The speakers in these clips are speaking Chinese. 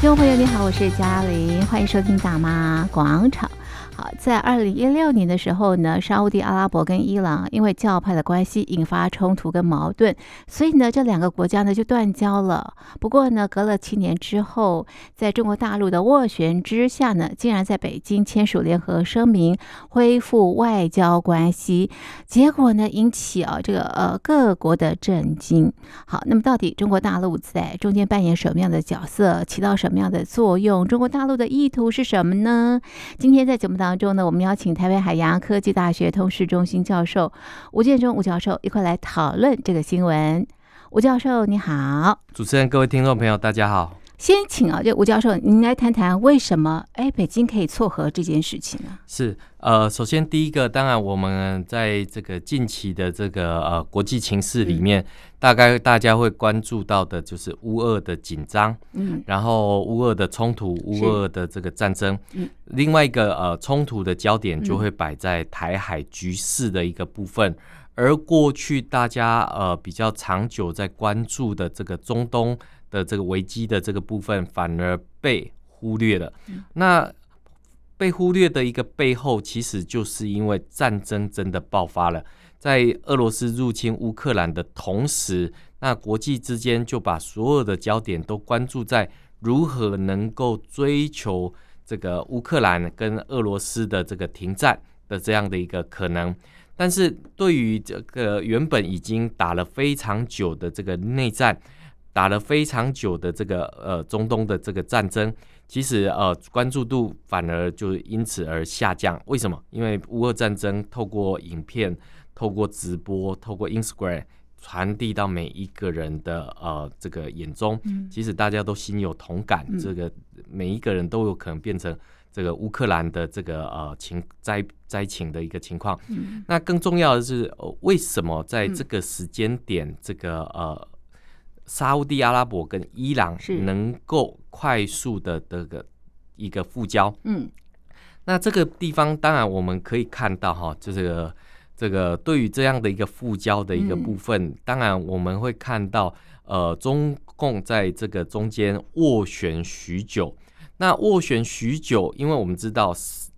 听众朋友，你好，我是嘉玲，欢迎收听《大妈广场》。在二零一六年的时候呢，沙乌地阿拉伯跟伊朗因为教派的关系引发冲突跟矛盾，所以呢，这两个国家呢就断交了。不过呢，隔了七年之后，在中国大陆的斡旋之下呢，竟然在北京签署联合声明，恢复外交关系。结果呢，引起啊这个呃各国的震惊。好，那么到底中国大陆在中间扮演什么样的角色，起到什么样的作用？中国大陆的意图是什么呢？今天在节目当中中呢，我们邀请台北海洋科技大学通识中心教授吴建中吴教授一块来讨论这个新闻。吴教授你好，主持人各位听众朋友大家好。先请啊，就吴教授您来谈谈为什么哎北京可以撮合这件事情呢？是呃，首先第一个，当然我们在这个近期的这个呃国际情势里面，嗯、大概大家会关注到的就是乌俄的紧张，嗯，然后乌俄的冲突，乌俄的这个战争，嗯，另外一个呃冲突的焦点就会摆在台海局势的一个部分，嗯、而过去大家呃比较长久在关注的这个中东。的这个危机的这个部分反而被忽略了。那被忽略的一个背后，其实就是因为战争真的爆发了。在俄罗斯入侵乌克兰的同时，那国际之间就把所有的焦点都关注在如何能够追求这个乌克兰跟俄罗斯的这个停战的这样的一个可能。但是对于这个原本已经打了非常久的这个内战，打了非常久的这个呃中东的这个战争，其实呃关注度反而就因此而下降。为什么？因为乌俄战争透过影片、透过直播、透过 Instagram 传递到每一个人的呃这个眼中，嗯、其实大家都心有同感。嗯、这个每一个人都有可能变成这个乌克兰的这个呃情灾灾情的一个情况。嗯、那更重要的是，呃、为什么在这个时间点，这个呃。沙乌地阿拉伯跟伊朗能够快速的这个一个复交，嗯，那这个地方当然我们可以看到哈，就这个这个对于这样的一个复交的一个部分，嗯、当然我们会看到，呃，中共在这个中间斡旋许久，那斡旋许久，因为我们知道。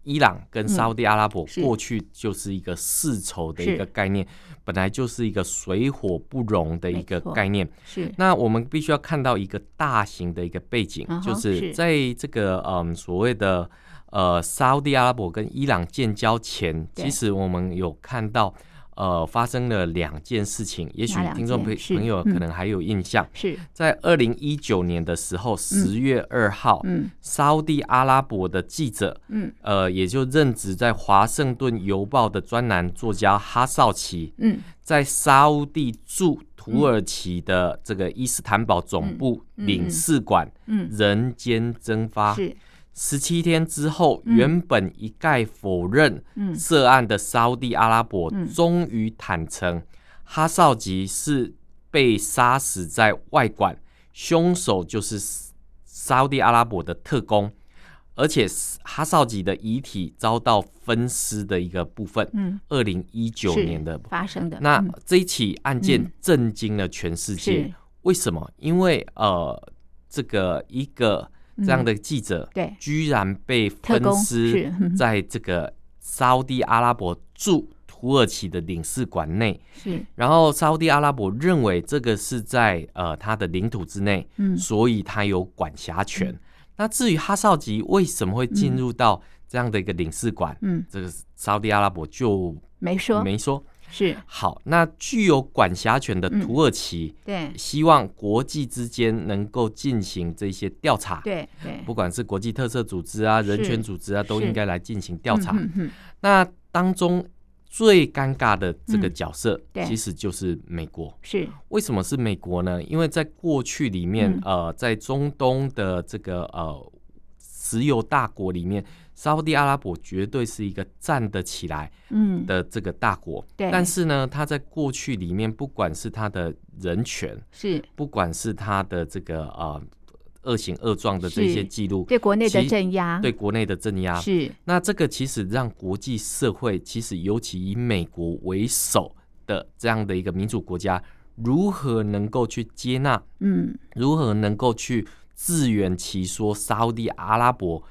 伊朗跟沙乌地阿拉伯过去就是一个世仇的一个概念，本来就是一个水火不容的一个概念。是，那我们必须要看到一个大型的一个背景，就是在这个嗯所谓的呃沙乌地阿拉伯跟伊朗建交前，其实我们有看到。呃，发生了两件事情，也许听众朋朋友可能还有印象。是。在二零一九年的时候，十月二号，嗯，沙乌地阿拉伯的记者，嗯，呃，也就任职在《华盛顿邮报》的专栏作家哈少奇，嗯，在沙乌地驻土耳其的这个伊斯坦堡总部领事馆，嗯，人间蒸发。是。十七天之后，原本一概否认涉案的沙乌地阿拉伯终于坦承，哈绍吉是被杀死在外馆，凶手就是沙乌地阿拉伯的特工，而且哈绍吉的遗体遭到分尸的一个部分。嗯，二零一九年的发生的那这一起案件震惊了全世界。为什么？因为呃，这个一个。这样的记者，对，居然被分尸在这个沙乌地阿拉伯驻土耳其的领事馆内，是。然后沙乌地阿拉伯认为这个是在呃他的领土之内，嗯，所以他有管辖权。嗯、那至于哈绍吉为什么会进入到这样的一个领事馆，嗯，这个沙乌地阿拉伯就没说，没说。是。好，那具有管辖权的土耳其，嗯、对，希望国际之间能够进行这些调查，对对，不管是国际特色组织啊、人权组织啊，都应该来进行调查。那当中最尴尬的这个角色，其实就是美国。是。为什么是美国呢？因为在过去里面，嗯、呃，在中东的这个呃石油大国里面。沙乌地阿拉伯绝对是一个站得起来的这个大国。但是呢，他在过去里面，不管是他的人权，是不管是他的这个呃恶行恶状的这些记录，对国内的镇压，对国内的镇压，是。那这个其实让国际社会，其实尤其以美国为首的这样的一个民主国家，如何能够去接纳？嗯，如何能够去？自圆其说，沙乌地阿拉伯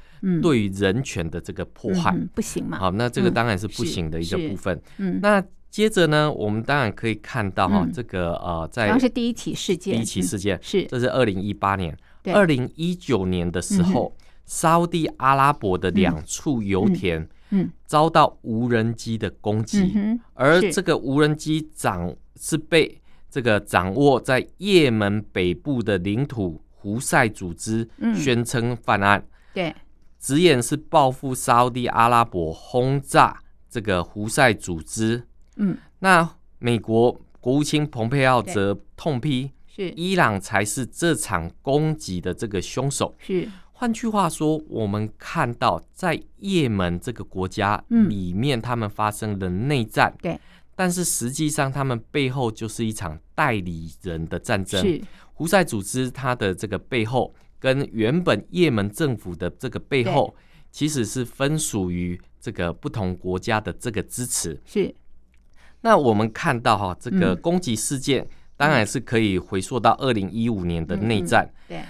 对于人权的这个迫害、嗯、不行嘛？好，那这个当然是不行的一个部分。嗯，那接着呢，我们当然可以看到哈，这个呃，在主要是第一起事件，第一起事件是。这是二零一八年，二零一九年的时候，沙乌地阿拉伯的两处油田。嗯，遭到无人机的攻击，嗯，而这个无人机掌是被这个掌握在也门北部的领土胡塞组织宣称犯案，嗯，对，直言是报复沙乌地阿拉伯轰炸这个胡塞组织。嗯，那美国国务卿蓬佩奥则痛批，是伊朗才是这场攻击的这个凶手。是。换句话说，我们看到在也门这个国家里面，他们发生了内战。嗯、对，但是实际上，他们背后就是一场代理人的战争。是胡塞组织，它的这个背后跟原本也门政府的这个背后，其实是分属于这个不同国家的这个支持。是，那我们看到哈，这个攻击事件当然是可以回溯到二零一五年的内战。嗯、对。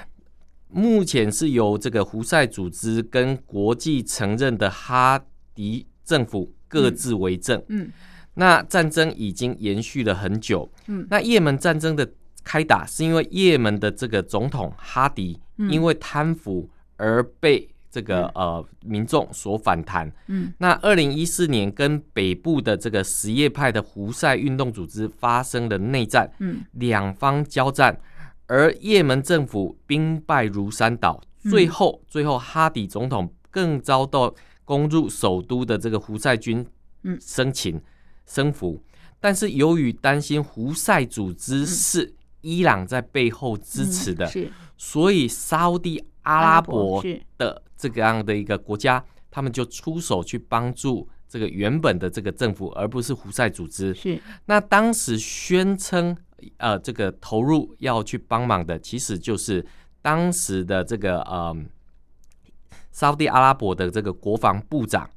目前是由这个胡塞组织跟国际承认的哈迪政府各自为政。嗯，嗯，那战争已经延续了很久。嗯，那也门战争的开打是因为也门的这个总统哈迪因为贪腐而被这个呃民众所反弹。嗯，那二零一四年跟北部的这个什叶派的胡塞运动组织发生了内战。嗯，两方交战。而也门政府兵败如山倒，最后，最后哈迪总统更遭到攻入首都的这个胡塞军生擒生俘。但是由于担心胡塞组织是伊朗在背后支持的，是所以沙乌地阿拉伯的这个样的一个国家，他们就出手去帮助这个原本的这个政府，而不是胡塞组织。是那当时宣称。呃，这个投入要去帮忙的，其实就是当时的这个呃，沙乌地阿拉伯的这个国防部长。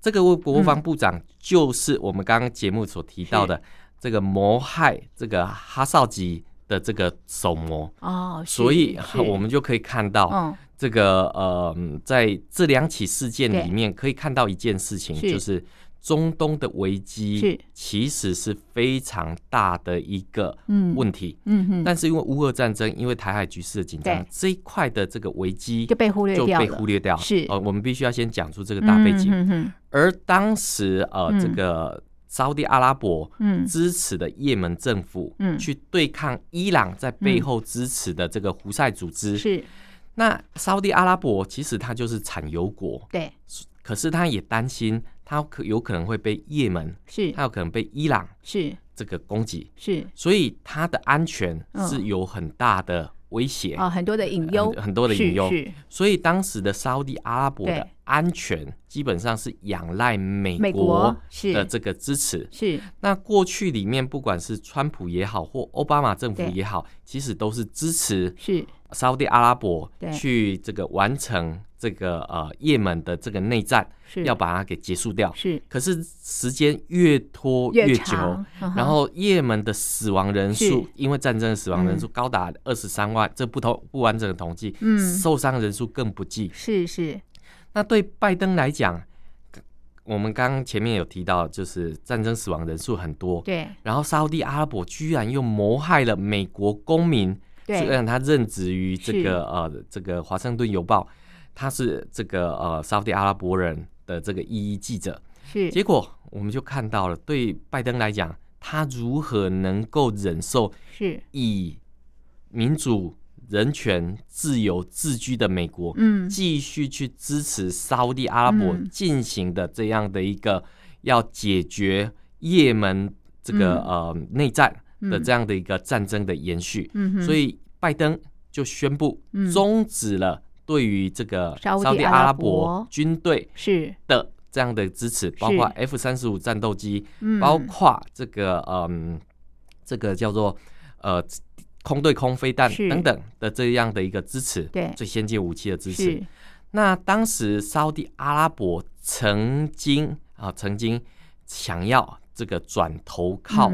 这个国防部长就是我们刚刚节目所提到的这个谋害这个哈绍吉的这个手模哦。所以 我们就可以看到，这个呃，在这两起事件里面，可以看到一件事情，就是。中东的危机其实是非常大的一个问题，嗯嗯，但是因为乌俄战争，因为台海局势的紧张，这一块的这个危机就被忽略掉，就被忽略掉。是，呃，我们必须要先讲出这个大背景。而当时呃，这个沙乌地阿拉伯支持的也门政府，嗯，去对抗伊朗在背后支持的这个胡塞组织。是，那沙乌地阿拉伯其实它就是产油国，对，可是他也担心。他可有可能会被也门，是。他有可能被伊朗是。这个攻击，是。所以它的安全是有很大的威胁啊、哦，很多的隐忧，很多的隐忧。所以当时的沙乌地阿拉伯的安全基本上是仰赖美国的这个支持。是那过去里面不管是川普也好，或奥巴马政府也好，其实都是支持是沙乌地阿拉伯去这个完成。这个呃，也门的这个内战要把它给结束掉，是。可是时间越拖越久，越然后也门的死亡人数，因为战争的死亡人数高达二十三万，嗯、这不同不完整的统计，嗯，受伤人数更不计。是是。那对拜登来讲，我们刚刚前面有提到，就是战争死亡人数很多，对。然后沙乌地阿拉伯居然又谋害了美国公民，对，虽然他任职于这个呃这个华盛顿邮报。他是这个呃，沙乌地阿拉伯人的这个异议记者，是。结果我们就看到了，对拜登来讲，他如何能够忍受是。以民主、人权、自由自居的美国，嗯，继续去支持沙乌地阿拉伯进行的这样的一个要解决也门这个呃内战的这样的一个战争的延续，嗯，所以拜登就宣布终止了。对于这个沙乌地阿拉伯军队是。的这样的支持，包括 F 三十五战斗机，包括这个嗯，这个叫做呃空对空飞弹等等的这样的一个支持，对。最先进武器的支持。那当时沙乌地阿拉伯曾经啊曾经想要这个转投靠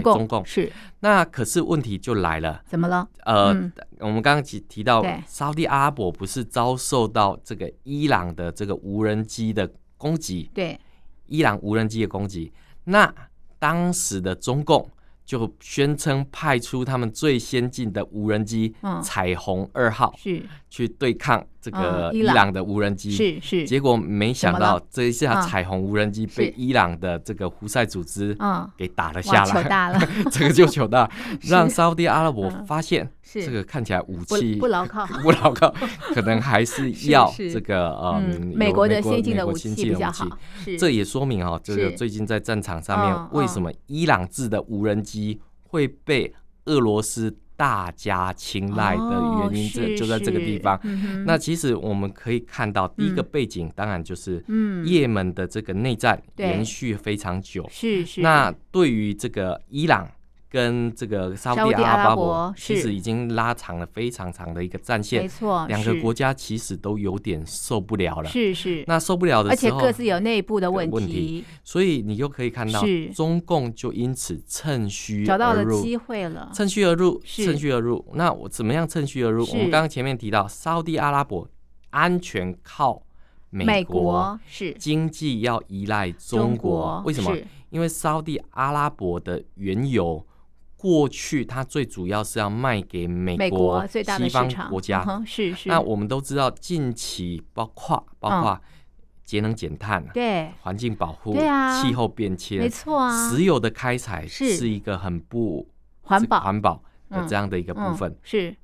中共，中共是。那可是问题就来了，怎么了？呃，嗯、我们刚刚提提到，沙地阿拉伯不是遭受到这个伊朗的这个无人机的攻击？对，伊朗无人机的攻击。那当时的中共。就宣称派出他们最先进的无人机“彩虹二号”是。去对抗这个伊朗的无人机，是是。结果没想到这一下“彩虹”无人机被伊朗的这个胡塞组织给打了下来，大了，这个就糗大，让沙地阿拉伯发现这个看起来武器不牢靠，不牢靠，可能还是要这个呃美国的先进的武器比较好。这也说明哈，这个最近在战场上面为什么伊朗制的无人机机会被俄罗斯大家青睐的原因，这就在这个地方。那其实我们可以看到，第一个背景当然就是，嗯也门的这个内战延续非常久。是是。那对于这个伊朗。跟这个沙乌地阿拉伯其实已经拉长了非常长的一个战线，没错，两个国家其实都有点受不了了，是是。那受不了的时候，而且各自有内部的问题，问题，所以你就可以看到，中共就因此趁虚而入，找到了机会了，趁虚而入，趁虚而入。那我怎么样趁虚而入？我们刚刚前面提到，沙乌地阿拉伯安全靠美国，是。经济要依赖中国，为什么？因为沙乌地阿拉伯的原油。过去它最主要是要卖给美国西方国家，是是。那我们都知道，近期包括包括节能减碳，对环境保护，对啊，气候变迁，没错啊。石油的开采是一个很不环保环保的这样的一个部分，是。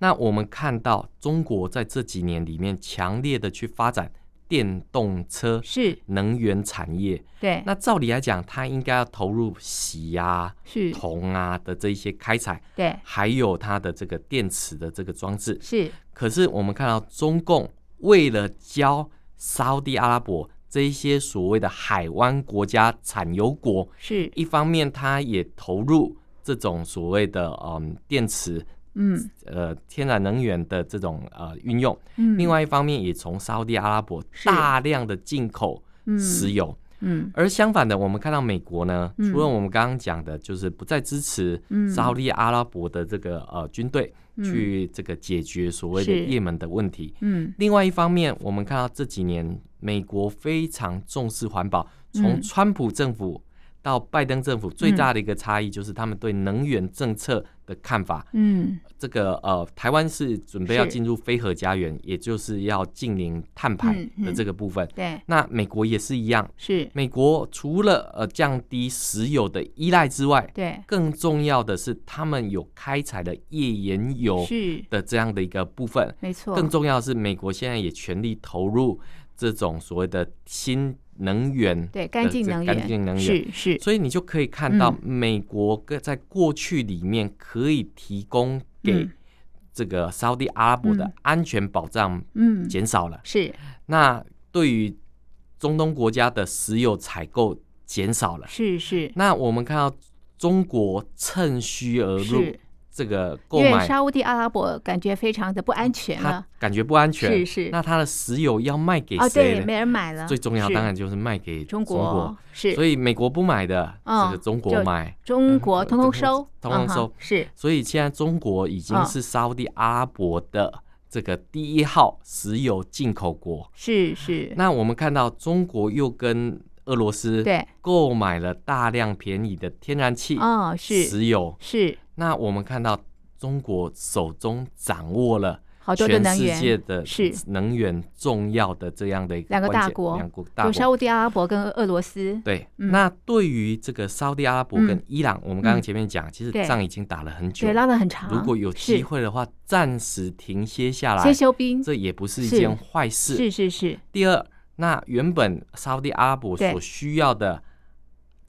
那我们看到中国在这几年里面强烈的去发展。电动车是能源产业，对。那照理来讲，它应该要投入锡啊、是铜啊的这一些开采，对。还有它的这个电池的这个装置，是。可是我们看到中共为了教沙乌地阿拉伯这一些所谓的海湾国家产油国，是一方面，它也投入这种所谓的嗯电池。嗯，呃，天然能源的这种呃运用，嗯，另外一方面也从沙乌地阿拉伯大量的进口石油，嗯，嗯，而相反的，我们看到美国呢，嗯，除了我们刚刚讲的，就是不再支持沙乌地阿拉伯的这个呃军队去这个解决所谓的也门的问题，嗯，另外一方面，我们看到这几年美国非常重视环保，从川普政府到拜登政府，最大的一个差异就是他们对能源政策的看法，嗯，这个呃，台湾是准备要进入非核家园，也就是要进零碳排的这个部分。对，那美国也是一样，是。美国除了呃降低石油的依赖之外，对，更重要的是他们有开采的页岩油的这样的一个部分，没错。更重要的是，美国现在也全力投入这种所谓的新。能源对干净能源，干净能源是是，所以你就可以看到，美国在过去里面可以提供给这个沙乌地阿拉伯的安全保障，嗯，减少了。是。那对于中东国家的石油采购减少了。是是。那我们看到中国趁虚而入。这个购买，因为沙乌地阿拉伯感觉非常的不安全了，感觉不安全。是是，那它的石油要卖给谁？哦，对，没人买了。最重要当然就是卖给中国。是，所以美国不买的，这个中国买，中国通通收，通通收。是，所以现在中国已经是沙乌地阿拉伯的这个第一号石油进口国。是是。那我们看到中国又跟俄罗斯对购买了大量便宜的天然气哦，是石油是。那我们看到中国手中掌握了好多全世界的能源重要的这样的一个两个大国，两国大国，有沙乌地阿拉伯跟俄罗斯。对，那对于这个沙乌地阿拉伯跟伊朗，我们刚刚前面讲，其实仗已经打了很久，对，拉得很长。如果有机会的话，暂时停歇下来，先休兵，这也不是一件坏事。是是是。第二，那原本沙乌地阿拉伯所需要的。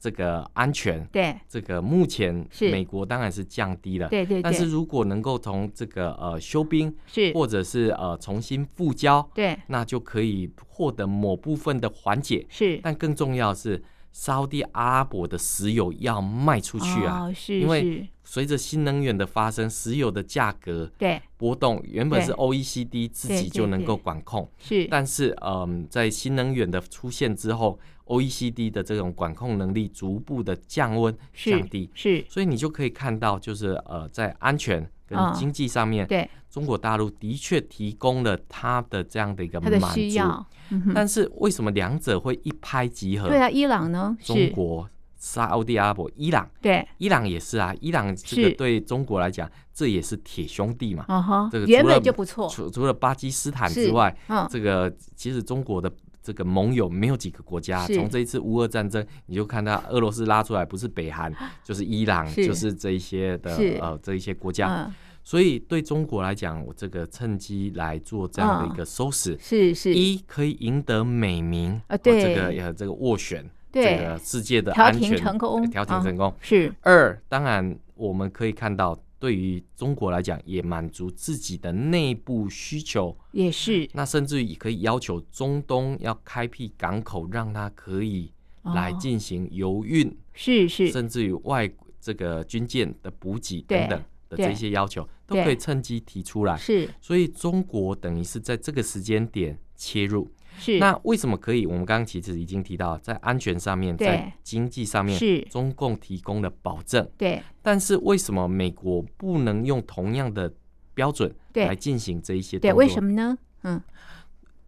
这个安全，对。这个目前美国当然是降低了，对对。但是如果能够从这个呃休兵，是。或者是呃重新复交，对，那就可以获得某部分的缓解。是，但更重要的是，沙乌地阿拉伯的石油要卖出去啊，是，因为随着新能源的发生，石油的价格对波动，原本是 OECD 自己就能够管控，是，但是嗯，在新能源的出现之后，OECD 的这种管控能力逐步的降温降低，是，所以你就可以看到，就是呃，在安全跟经济上面，对中国大陆的确提供了它的这样的一个满足，但是为什么两者会一拍即合？对啊，伊朗呢？中国。沙乌地阿拉伯、伊朗，对，伊朗也是啊。伊朗这个对中国来讲，这也是铁兄弟嘛。这个原本就不错。除除了巴基斯坦之外，这个其实中国的这个盟友没有几个国家。从这一次乌俄战争，你就看到俄罗斯拉出来，不是北韩，就是伊朗，就是这一些的呃这一些国家。所以对中国来讲，我这个趁机来做这样的一个收拾，是是，一可以赢得美名啊，对这个呃这个斡旋。对这个世界的安全调停成功，调停成功、哦、是二。当然，我们可以看到，对于中国来讲，也满足自己的内部需求，也是。那甚至于可以要求中东要开辟港口，让它可以来进行油运，是是、哦。甚至于外这个军舰的补给等等的这些要求，都可以趁机提出来。是。所以中国等于是在这个时间点切入。是，那为什么可以？我们刚刚其实已经提到，在安全上面，在经济上面，是中共提供了保证。对，但是为什么美国不能用同样的标准来进行这一些动作？对，为什么呢？嗯，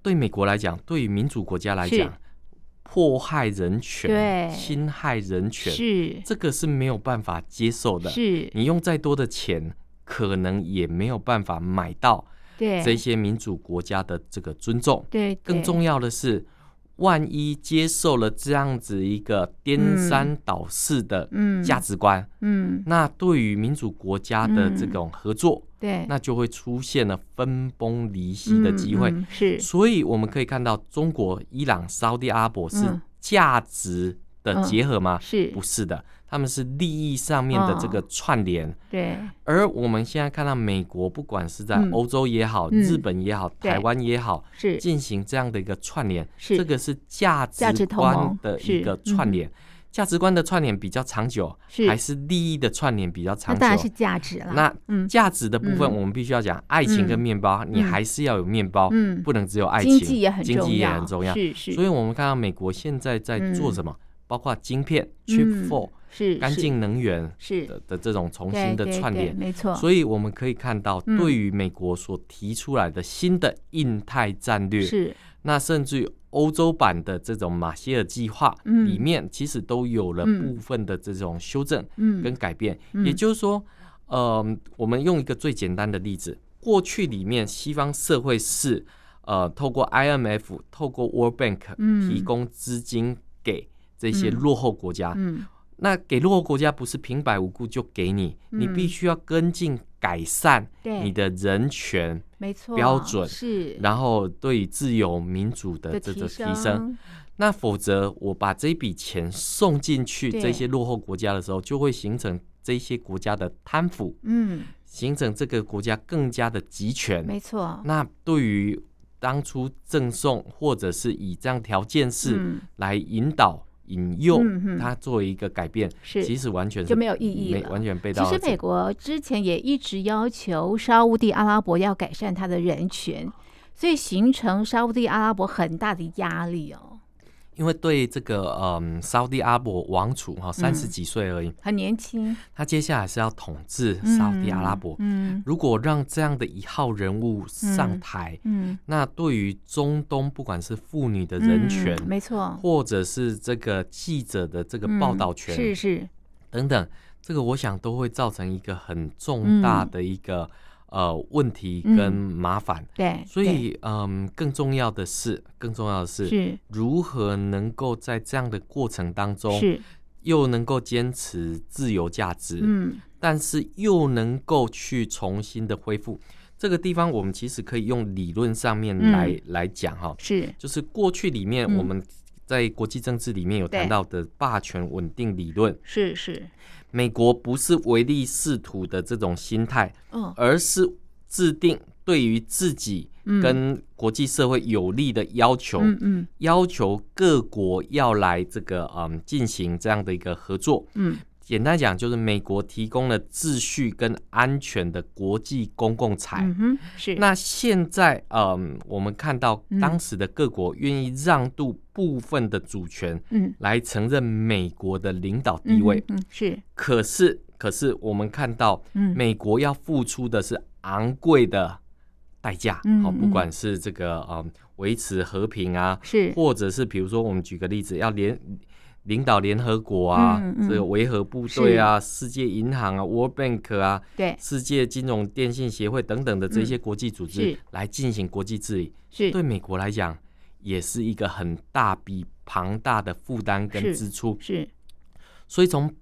对美国来讲，对于民主国家来讲，迫害人权、侵害人权，是这个是没有办法接受的。是你用再多的钱，可能也没有办法买到。对。这些民主国家的这个尊重，对，更重要的是，万一接受了这样子一个颠三倒四的价值观，嗯，那对于民主国家的这种合作，对，那就会出现了分崩离析的机会。是，所以我们可以看到，中国、伊朗、沙乌地阿伯是价值的结合吗？是，不是的。他们是利益上面的这个串联，哦，对。而我们现在看到美国，不管是在欧洲也好，嗯、日本也好，嗯、台湾也好，是进行这样的一个串联，是这个是价值观的一个串联。价值观的串联比较长久，是还是利益的串联比较长久？那当然是价值了。那价值的部分，我们必须要讲爱情跟面包，嗯、你还是要有面包，嗯、不能只有爱情。经济也很重要，经济也很重要。是是。所以我们看到美国现在在做什么？嗯、包括晶片 Chip Four。是干净能源是。的的这种重新的串联，没错。所以我们可以看到，对于美国所提出来的新的印太战略，是。那甚至于欧洲版的这种马歇尔计划里面，其实都有了部分的这种修正跟改变。也就是说，呃，我们用一个最简单的例子，过去里面西方社会是呃透过 IMF、透过 World Bank 提供资金给这些落后国家。那给落后国家不是平白无故就给你，嗯、你必须要跟进改善你的人权没错标准，是，然后对于自由民主的这个提升，那否则我把这笔钱送进去这些落后国家的时候，就会形成这些国家的贪腐，嗯，形成这个国家更加的集权，没错。那对于当初赠送或者是以这样条件式来引导。引诱它作为一个改变，是其实完全是就没有意义了，完全背道而驰。其实美国之前也一直要求沙乌地阿拉伯要改善它的人权，所以形成沙乌地阿拉伯很大的压力哦。因为对这个嗯，沙乌地阿拉伯王储哈三十几岁而已，很年轻。他接下来是要统治沙乌地阿拉伯。嗯，如果让这样的一号人物上台，嗯，那对于中东不管是妇女的人权，没错，或者是这个记者的这个报道权，是是等等，这个我想都会造成一个很重大的一个。呃，问题跟麻烦，嗯，对，所以嗯，更重要的是，更重要的是，是。如何能够在这样的过程当中，是。又能够坚持自由价值，嗯，但是又能够去重新的恢复。这个地方，我们其实可以用理论上面来、嗯、来讲哈，是。就是过去里面我们在国际政治里面有谈到的霸权稳定理论，是是。美国不是唯利是图的这种心态，而是制定对于自己跟国际社会有利的要求，要求各国要来这个嗯进行这样的一个合作，简单讲，就是美国提供了秩序跟安全的国际公共财。嗯，是。那现在，嗯，我们看到当时的各国愿意让渡部分的主权，嗯，来承认美国的领导地位。嗯，是。可是，可是我们看到，嗯，美国要付出的是昂贵的代价。嗯，好，不管是这个，嗯，维持和平啊，是，或者是比如说，我们举个例子，要连。领导联合国啊，嗯嗯、这个维和部队啊，世界银行啊，World Bank 啊，对，世界金融电信协会等等的这些国际组织来进行国际治理，是。对美国来讲也是一个很大笔庞大的负担跟支出。是，是所以从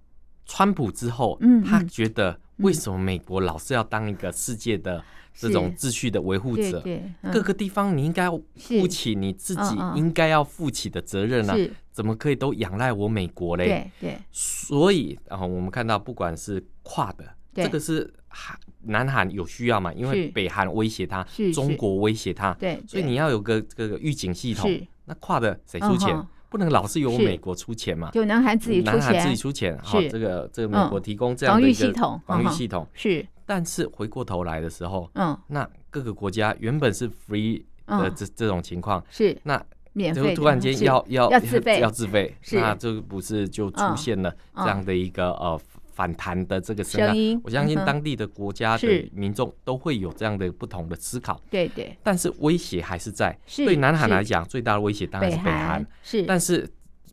川普之后，他觉得为什么美国老是要当一个世界的这种秩序的维护者？嗯、各个地方你应该要负起你自己应该要负起的责任啊。怎么可以都仰赖我美国嘞？对对，所以然后我们看到，不管是跨的，这个是韩南韩有需要嘛？因为北韩威胁他，中国威胁他，对，所以你要有个这个预警系统。那跨的谁出钱？不能老是由美国出钱嘛？就南韩自己出钱，南韩自己出钱。好，这个这个美国提供这样的一个防御系统，防御系统。是。但是回过头来的时候，嗯，那各个国家原本是 free 的这这种情况是。那。就突然间要要要自费，要自费，那这不是就出现了这样的一个呃反弹的这个声音？我相信当地的国家的民众都会有这样的不同的思考。对对。但是威胁还是在。对南韩来讲，最大的威胁当然是北韩。是。但是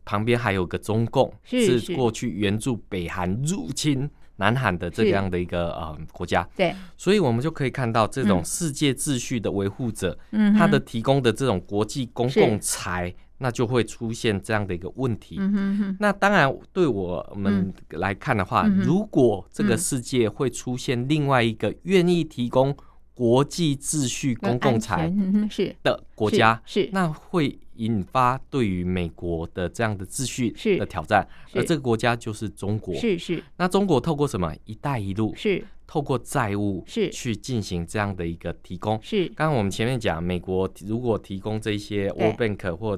旁边还有个中共，是过去援助北韩入侵。南韩的这样的一个呃国家，对，所以我们就可以看到这种世界秩序的维护者，嗯，他的提供的这种国际公共财，那就会出现这样的一个问题。嗯哼哼。那当然，对我们来看的话，如果这个世界会出现另外一个愿意提供国际秩序公共财是的国家，是那会。引发对于美国的这样的秩序的挑战，而这个国家就是中国。是是。那中国透过什么？“一带一路”是透过债务是去进行这样的一个提供。是。刚刚我们前面讲，美国如果提供这些 World Bank 或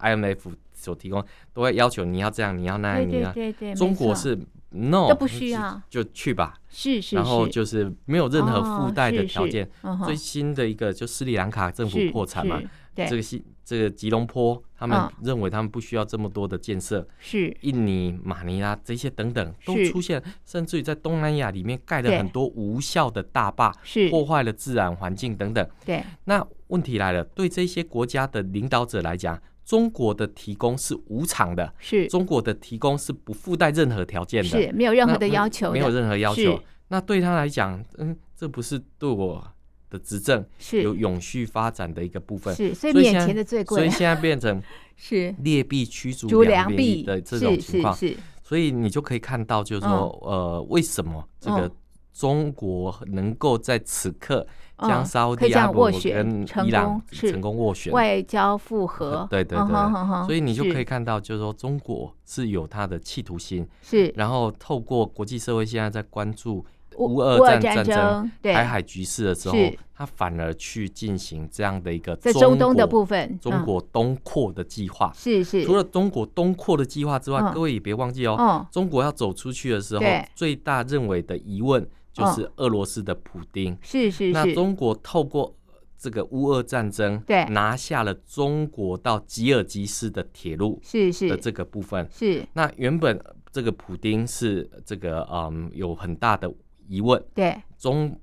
IMF 所提供，都会要求你要这样，你要那样，你要。对对对。中国是 No 都不需要，就去吧。是是。然后就是没有任何附带的条件。最新的一个就斯里兰卡政府破产嘛。这个是这个吉隆坡，他们认为他们不需要这么多的建设。是印尼、马尼拉这些等等都出现，甚至于在东南亚里面盖了很多无效的大坝，是破坏了自然环境等等。对，那问题来了，对这些国家的领导者来讲，中国的提供是无偿的，是中国的提供是不附带任何条件的，是没有任何的要求，没有任何要求。那对他来讲，嗯，这不是对我。的执政是。有永续发展的一个部分，是所以免钱的最贵，所以现在变成 是。劣币驱逐良币。的这种情况，是，所以你就可以看到，就是说，呃，为什么这个中国能够在此刻将沙乌地阿拉伯跟伊朗成功斡旋，外交复合，对对对，所以你就可以看到，就是说中国是有它的企图心，是，然后透过国际社会现在在关注。乌俄战战争、台海局势的时候，他反而去进行这样的一个在中东的部分，中国东扩的计划。是是。除了中国东扩的计划之外，各位也别忘记哦，中国要走出去的时候，最大认为的疑问就是俄罗斯的普丁。是是是。那中国透过这个乌俄战争，对，拿下了中国到吉尔吉斯的铁路，是是的这个部分。是。那原本这个普丁是这个嗯有很大的。疑问对中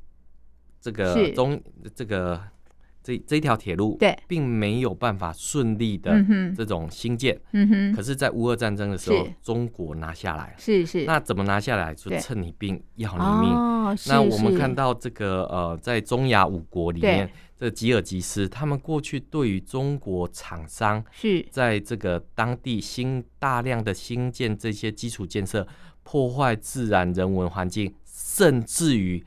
这个中这个这这条铁路对，并没有办法顺利的这种兴建，嗯哼。可是，在乌俄战争的时候，中国拿下来是是。那怎么拿下来？就趁你病要你命。那我们看到这个呃，在中亚五国里面，这吉尔吉斯他们过去对于中国厂商是在这个当地新大量的新建这些基础建设，破坏自然人文环境。甚至于，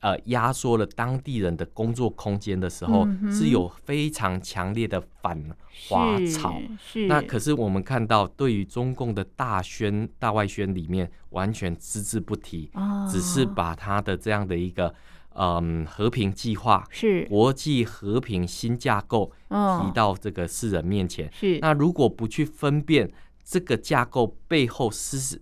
呃，压缩了当地人的工作空间的时候，嗯、是有非常强烈的反华潮。是，那可是我们看到，对于中共的大宣、大外宣里面，完全只字不提，哦、只是把他的这样的一个嗯和平计划，是国际和平新架构提到这个世人面前。是，那如果不去分辨这个架构背后是。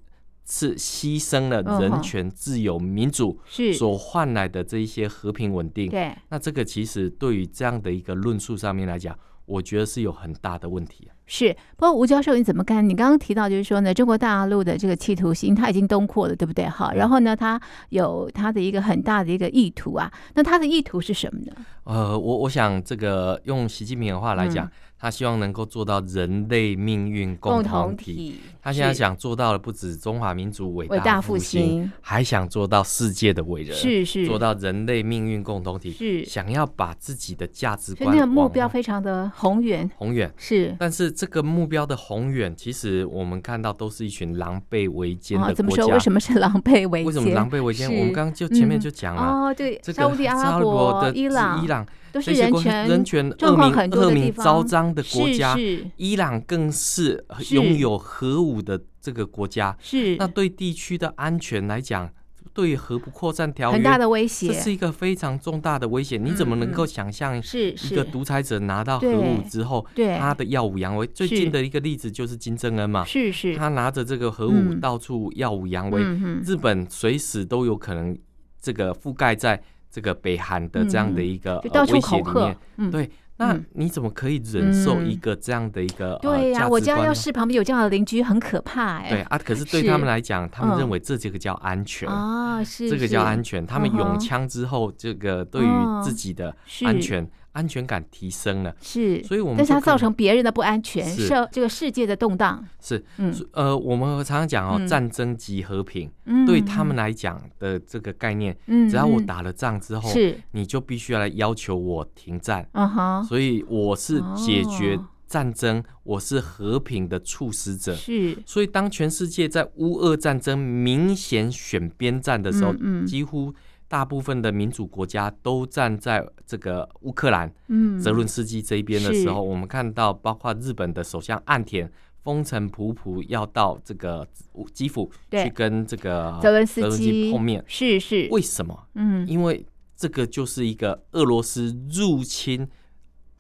是牺牲了人权、自由、民主是所换来的这一些和平稳定。对，那这个其实对于这样的一个论述上面来讲，我觉得是有很大的问题。是，不过吴教授你怎么看？你刚刚提到就是说呢，中国大陆的这个企图心，它已经东扩了，对不对？好，然后呢，它有它的一个很大的一个意图啊。那它的意图是什么呢？呃，我我想这个用习近平的话来讲。嗯他希望能够做到人类命运共同体。他现在想做到的不止中华民族伟大复兴，还想做到世界的伟人，是是，做到人类命运共同体。是想要把自己的价值观，那个目标非常的宏远，宏远是。但是这个目标的宏远，其实我们看到都是一群狼狈为奸的国家。怎么说？为什么是狼狈为奸？为什么狼狈为奸？我们刚刚就前面就讲了哦，对，这个沙乌地阿拉伯的伊朗，伊朗。都是人权人权恶名恶名昭彰的国家，是是，伊朗更是拥有核武的这个国家。是那对地区的安全来讲，对核不扩散条约很大的威胁，这是一个非常重大的威胁。你怎么能够想象是一个独裁者拿到核武之后，对他的耀武扬威？最近的一个例子就是金正恩嘛，是是，他拿着这个核武到处耀武扬威，日本随时都有可能这个覆盖在。这个北韩的这样的一个威胁里面，对，那你怎么可以忍受一个这样的一个？对呀，我家要是旁边有这样的邻居，很可怕哎。对啊，可是对他们来讲，他们认为这这个叫安全啊，是这个叫安全。他们拥枪之后，这个对于自己的安全。安全感提升了，是，所以我们但是它造成别人的不安全，是。这个世界的动荡，是，嗯，呃，我们常常讲哦，战争即和平，对他们来讲的这个概念，只要我打了仗之后，是，你就必须要来要求我停战，嗯哼，所以我是解决战争，我是和平的促使者，是，所以当全世界在乌俄战争明显选边站的时候，几乎。大部分的民主国家都站在这个乌克兰、嗯，泽伦斯基这一边的时候，我们看到，包括日本的首相岸田风尘仆仆要到这个基辅去跟这个泽伦斯基碰面，是是，为什么？嗯，因为这个就是一个俄罗斯入侵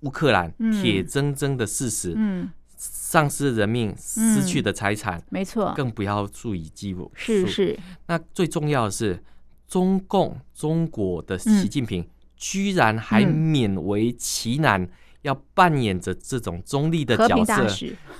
乌克兰铁铮铮的事实，嗯，丧失人命、失去的财产，没错，更不要数以计数，是是。那最重要的是。中共中国的习近平居然还勉为其难要扮演着这种中立的角色，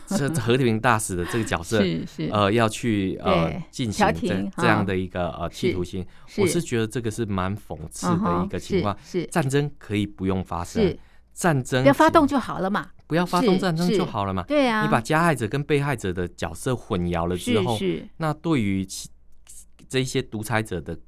这和平大使的这个角色，是呃，要去呃进行这这样的一个呃企图心，我是觉得这个是蛮讽刺的一个情况。是战争可以不用发生，战争不要发动就好了嘛，不要发动战争就好了嘛。对啊，你把加害者跟被害者的角色混淆了之后，那对于这些独裁者的。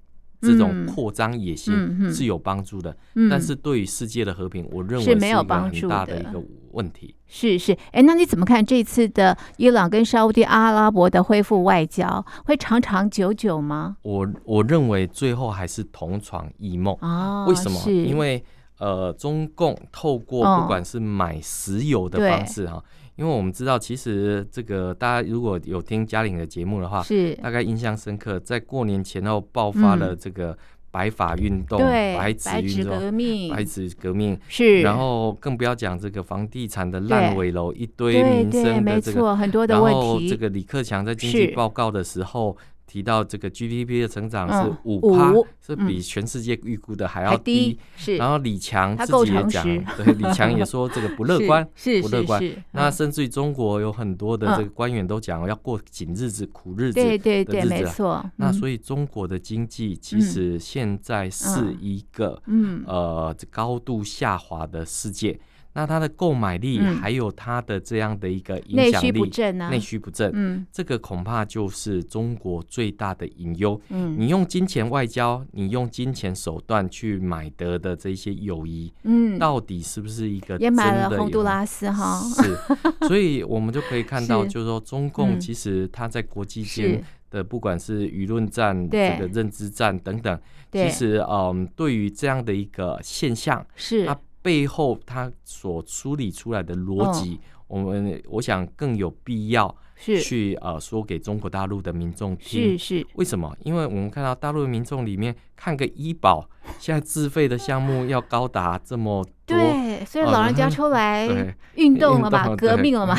这种扩张野心是有帮助的，嗯嗯、但是对于世界的和平，我认为是没有帮助很大的一个问题。是是，哎，那你怎么看这次的伊朗跟沙乌地阿拉伯的恢复外交，会长长久久吗？我我认为最后还是同床异梦啊？为什么？因为呃，中共透过不管是买石油的方式哈。哦因为我们知道，其实这个大家如果有听嘉玲的节目的话，是大概印象深刻，在过年前后爆发了这个白发运动、嗯、白纸运动、革命、白纸革命，是，然后更不要讲这个房地产的烂尾楼，一堆民生的这个，很多的问题，然后这个李克强在经济报告的时候。提到这个 GDP 的成长是五趴，是比全世界预估的还要低。是，然后李强自己也讲，对，李强也说这个不乐观，是不乐观。那甚至于中国有很多的这个官员都讲要过紧日子、苦日子，对对对，没错。那所以中国的经济其实现在是一个呃高度下滑的世界。那它的购买力，还有它的这样的一个影响力，内需不振啊，内需不振，嗯，这个恐怕就是中国最大的隐忧。嗯，你用金钱外交，你用金钱手段去买得的这些友谊，嗯，到底是不是一个真的？也买了洪都拉斯哈，是，所以我们就可以看到，就是说中共其实它在国际间的不管是舆论战、这个认知战等等，其实嗯，对于这样的一个现象是。背后他所梳理出来的逻辑，哦、我们我想更有必要去呃说给中国大陆的民众听。是是，为什么？因为我们看到大陆的民众里面看个医保现在自费的项目要高达这么多，对，所以老人家出来运动了嘛，革命了嘛，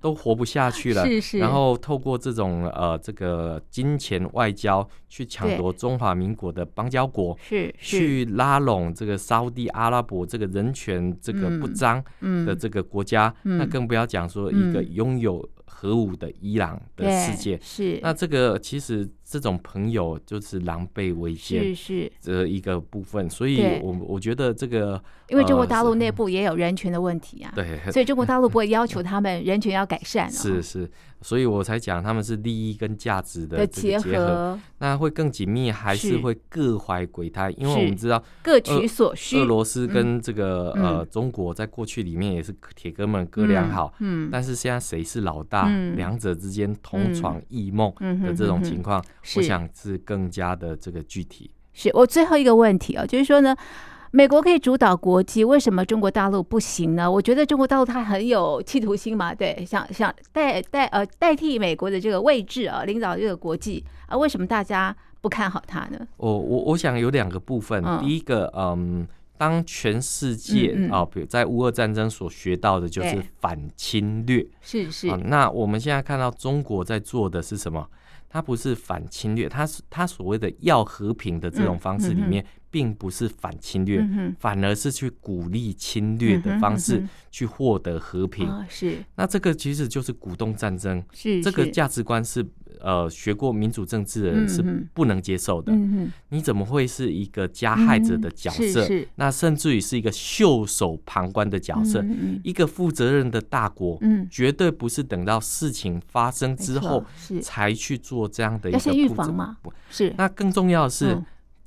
都活不下去了。是是。然后透过这种呃这个金钱外交去抢夺中华民国的邦交国，是去拉拢这个沙乌地阿拉伯这个人权这个不彰的这个国家，那更不要讲说一个拥有。核武的伊朗的世界。是，那这个其实这种朋友就是狼狈为奸，是是。这一个部分，所以我我觉得这个，因为中国大陆内部也有人权的问题啊，对，所以中国大陆不会要求 他们人权要改善，是是。所以我才讲他们是利益跟价值的结合，那会更紧密，还是会各怀鬼胎？因为我们知道各取所需。俄罗斯跟这个呃中国在过去里面也是铁哥们哥俩好，嗯，但是现在谁是老大？两者之间同床异梦的这种情况，我想是更加的这个具体。是我最后一个问题啊，就是说呢。美国可以主导国际，为什么中国大陆不行呢？我觉得中国大陆它很有企图心嘛，对，想想代代呃代替美国的这个位置啊，领导这个国际啊，为什么大家不看好它呢？我我我想有两个部分，嗯、第一个，嗯，当全世界嗯嗯啊，比如在乌俄战争所学到的就是反侵略，是是、啊，那我们现在看到中国在做的是什么？它不是反侵略，它是它所谓的要和平的这种方式里面。嗯嗯并不是反侵略，反而是去鼓励侵略的方式去获得和平。是，那这个其实就是鼓动战争。是，这个价值观是呃学过民主政治的人是不能接受的。你怎么会是一个加害者的角色？那甚至于是一个袖手旁观的角色。一个负责任的大国，嗯绝对不是等到事情发生之后才去做这样的一个预防嘛。是，那更重要的是。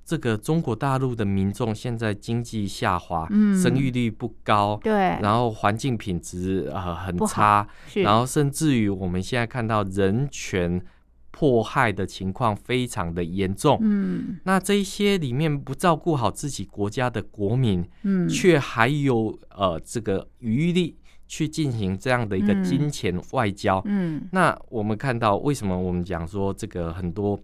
这个中国大陆的民众现在经济下滑，嗯、生育率不高，对，然后环境品质呃很差，然后甚至于我们现在看到人权迫害的情况非常的严重，嗯，那这一些里面不照顾好自己国家的国民，嗯，却还有呃这个余力去进行这样的一个金钱外交，嗯，嗯，那我们看到为什么我们讲说这个很多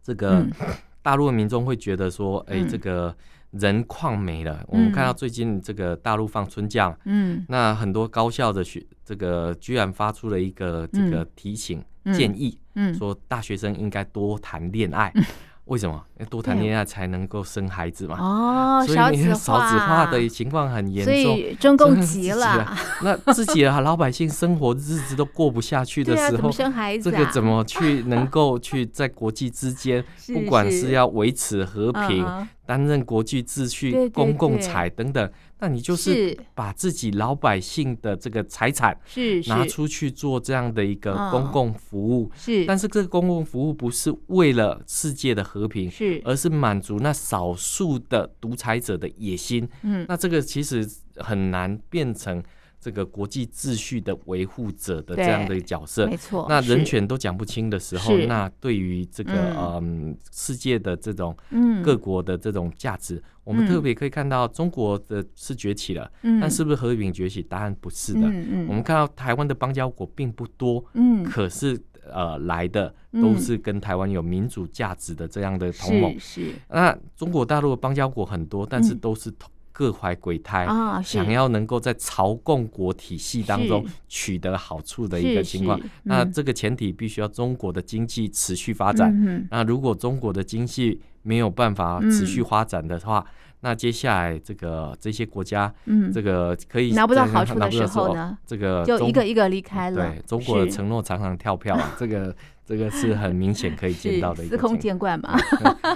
这个。嗯大陆的民众会觉得说：“哎、欸，这个人矿没了。嗯”我们看到最近这个大陆放春假，嗯，那很多高校的学这个居然发出了一个这个提醒建议，嗯，说大学生应该多谈恋爱。嗯为什么？多谈恋爱才能够生孩子嘛？哦，所以你看少子化的情况很严重，所以中共急了。那自己的老百姓生活日子都过不下去的时候，生孩子，这个怎么去能够去在国际之间，不管是要维持和平，担任国际秩序、公共财等等。那你就是把自己老百姓的这个财产是拿出去做这样的一个公共服务，是，但是这个公共服务不是为了世界的和平，是，而是满足那少数的独裁者的野心。嗯，那这个其实很难变成。这个国际秩序的维护者的这样的角色，没错。那人权都讲不清的时候，那对于这个嗯世界的这种各国的这种价值，我们特别可以看到中国的是崛起了，但是不是和平崛起？答案不是的。我们看到台湾的邦交国并不多，嗯，可是呃来的都是跟台湾有民主价值的这样的同盟。是。那中国大陆的邦交国很多，但是都是同。各怀鬼胎，想要能够在朝贡国体系当中取得好处的一个情况。那这个前提必须要中国的经济持续发展。那如果中国的经济没有办法持续发展的话，那接下来这个这些国家，这个可以拿不到好处的时候呢，这个就一个一个离开了。对，中国的承诺常常跳票，这个。这个是很明显可以见到的一个司空见惯嘛。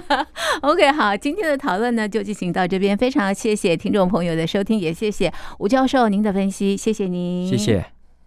OK，好，今天的讨论呢就进行到这边，非常谢谢听众朋友的收听，也谢谢吴教授您的分析，谢谢您，谢谢。